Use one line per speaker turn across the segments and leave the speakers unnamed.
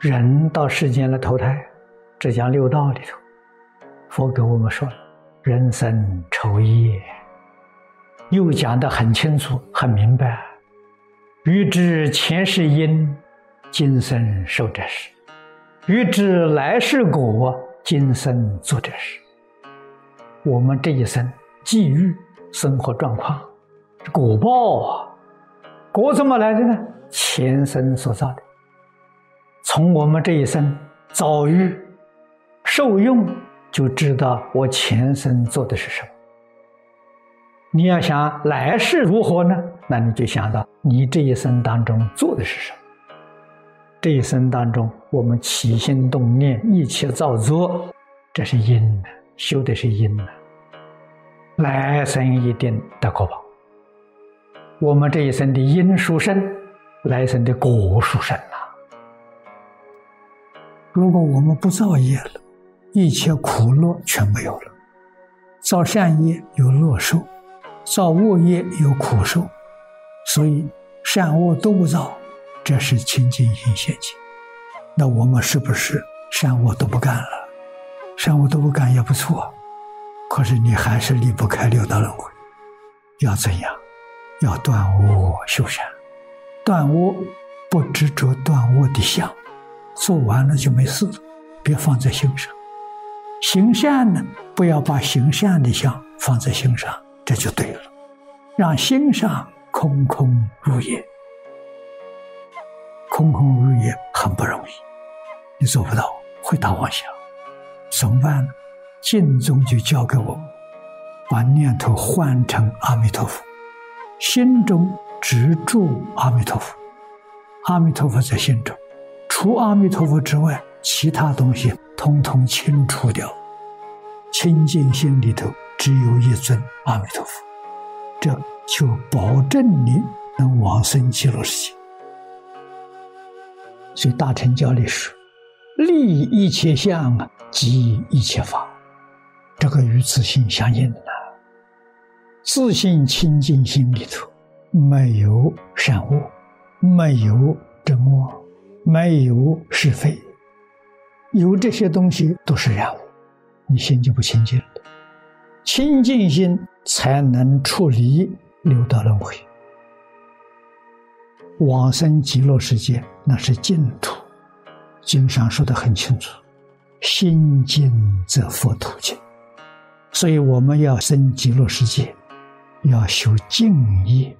人到世间来投胎，这讲六道里头，佛给我们说了，人生愁业，又讲得很清楚、很明白。欲知前世因，今生受者是；欲知来世果，今生作者是。我们这一生际遇、生活状况，果报啊！果怎么来的呢？前生所造的。从我们这一生遭遇、受用，就知道我前生做的是什么。你要想来世如何呢？那你就想到你这一生当中做的是什么。这一生当中，我们起心动念、一切造作，这是因呢，修的是因呢。来生一定得果报。我们这一生的因殊生，来生的果殊生呐。如果我们不造业了，一切苦乐全没有了。造善业有乐受，造恶业有苦受，所以善恶都不造，这是清净心现前。那我们是不是善恶都不干了？善恶都不干也不错，可是你还是离不开六道轮回。要怎样？要断恶修善，断恶不执着断恶的相。做完了就没事，别放在心上。行善呢，不要把行善的相放在心上，这就对了。让心上空空如也，空空如也很不容易，你做不到，会打妄想，怎么办呢？净宗就教给我，把念头换成阿弥陀佛，心中只住阿弥陀佛，阿弥陀佛在心中。除阿弥陀佛之外，其他东西通通清除掉。清净心里头只有一尊阿弥陀佛，这就保证你能往生极乐世界。所以大乘教里说：“立一切相啊，即一切法。”这个与自信相应的。自信清净心里头没有善恶，没有真恶。没有是非，有这些东西都是染污，你心就不清净了。清净心才能处理六道轮回，往生极乐世界那是净土。经上说的很清楚：“心净则佛土净。”所以我们要生极乐世界，要修净业。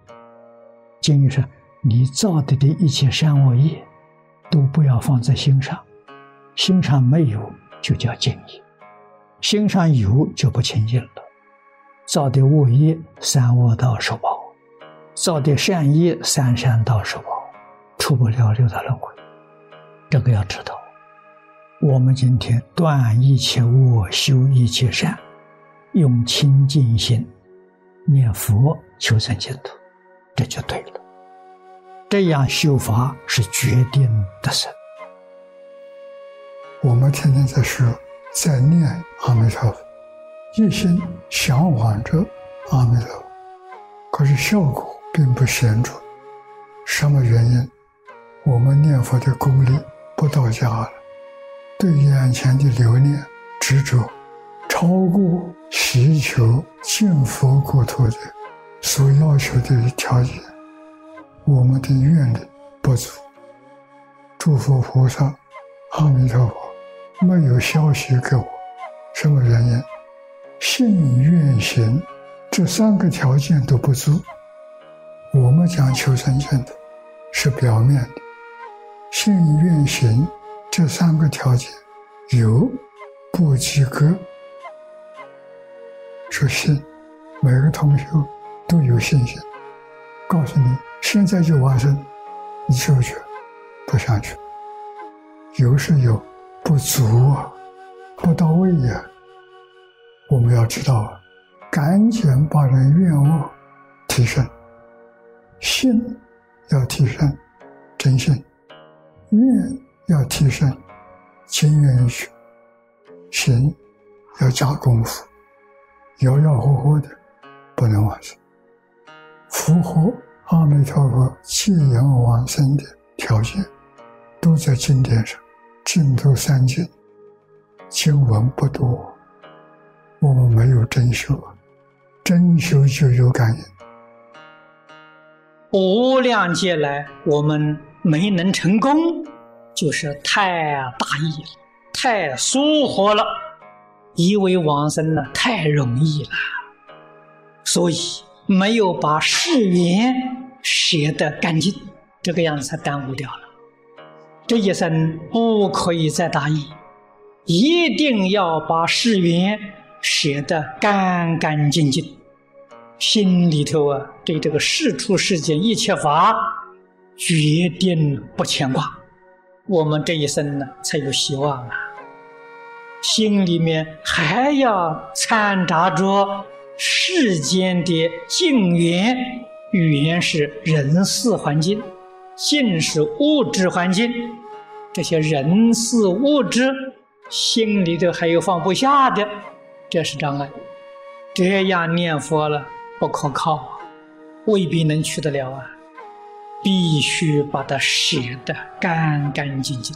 经义说：“你造的的一切善恶业。”都不要放在心上，心上没有就叫净业，心上有就不清净了。造的恶业三恶道受报，造的善业三善道受报，出不了六道轮回。这个要知道。我们今天断一切恶，修一切善，用清净心念佛求生净土，这就对了。这样修法是决定得胜。
我们天天在说，在念阿弥陀佛，一心向往着阿弥陀佛，可是效果并不显著。什么原因？我们念佛的功力不到家了，对眼前的留念执着，超过祈求进佛国土的所要求的条件。我们的愿力不足，诸佛菩萨、阿弥陀佛没有消息给我，什么原因？信愿行这三个条件都不足。我们讲求生净土是表面的，信愿行这三个条件有不及格。说信，每个同学都有信心，告诉你。现在就完成，你去不去？不想去。有是有不足啊，不到位呀。我们要知道啊，赶紧把人愿望提升，信要提升，真信；愿要提升，情愿学；行要加功夫，摇摇晃晃的，不能往生。符合。阿弥陀佛，借引往生的条件，都在经典上。净土三经经文不多，我们没有真修，真修就有感应。
无量劫来，我们没能成功，就是太大意了，太疏忽了，以为往生呢太容易了，所以没有把誓言写得干净，这个样子才耽误掉了。这一生不可以再大意，一定要把誓言写得干干净净。心里头啊，对这个世出世间一切法，决定不牵挂，我们这一生呢才有希望啊。心里面还要掺杂着世间的境缘，缘是人事环境，境是物质环境，这些人事物质，心里头还有放不下的，这是障碍。这样念佛了。不可靠，未必能去得了啊！必须把它写得干干净净。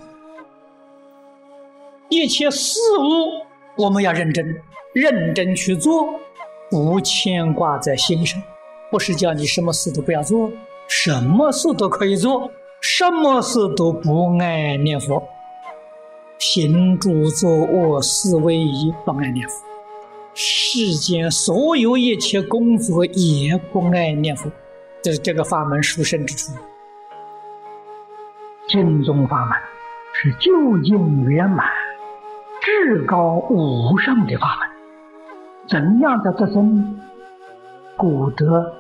一切事物，我们要认真、认真去做，不牵挂在心上。不是叫你什么事都不要做，什么事都可以做，什么事都不爱念佛。行住坐卧，四唯一，不爱念佛。世间所有一切工作也不爱念佛，这是这个法门殊胜之处。正宗法门是究竟圆满、至高无上的法门。怎样的得生？古德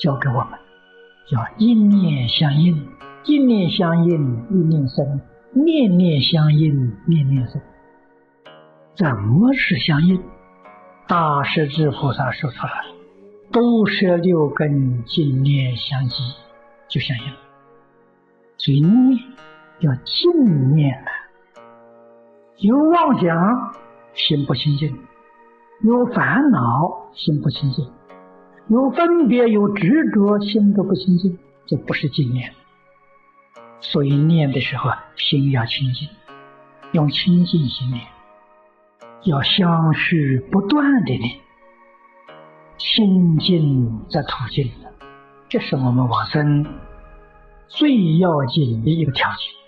教给我们：叫一念相应，一念相应，一念生；念念相应，念念生。怎么是相应？大势至菩萨说出来了，都是六根净念相继，就相应。所以念要净念了，有妄想心不清净，有烦恼心不清净，有分别有执着心都不清净，就不是净念。所以念的时候心要清净，用清净心念。要相续不断的念，清净则途径，这是我们往生最要紧的一个条件。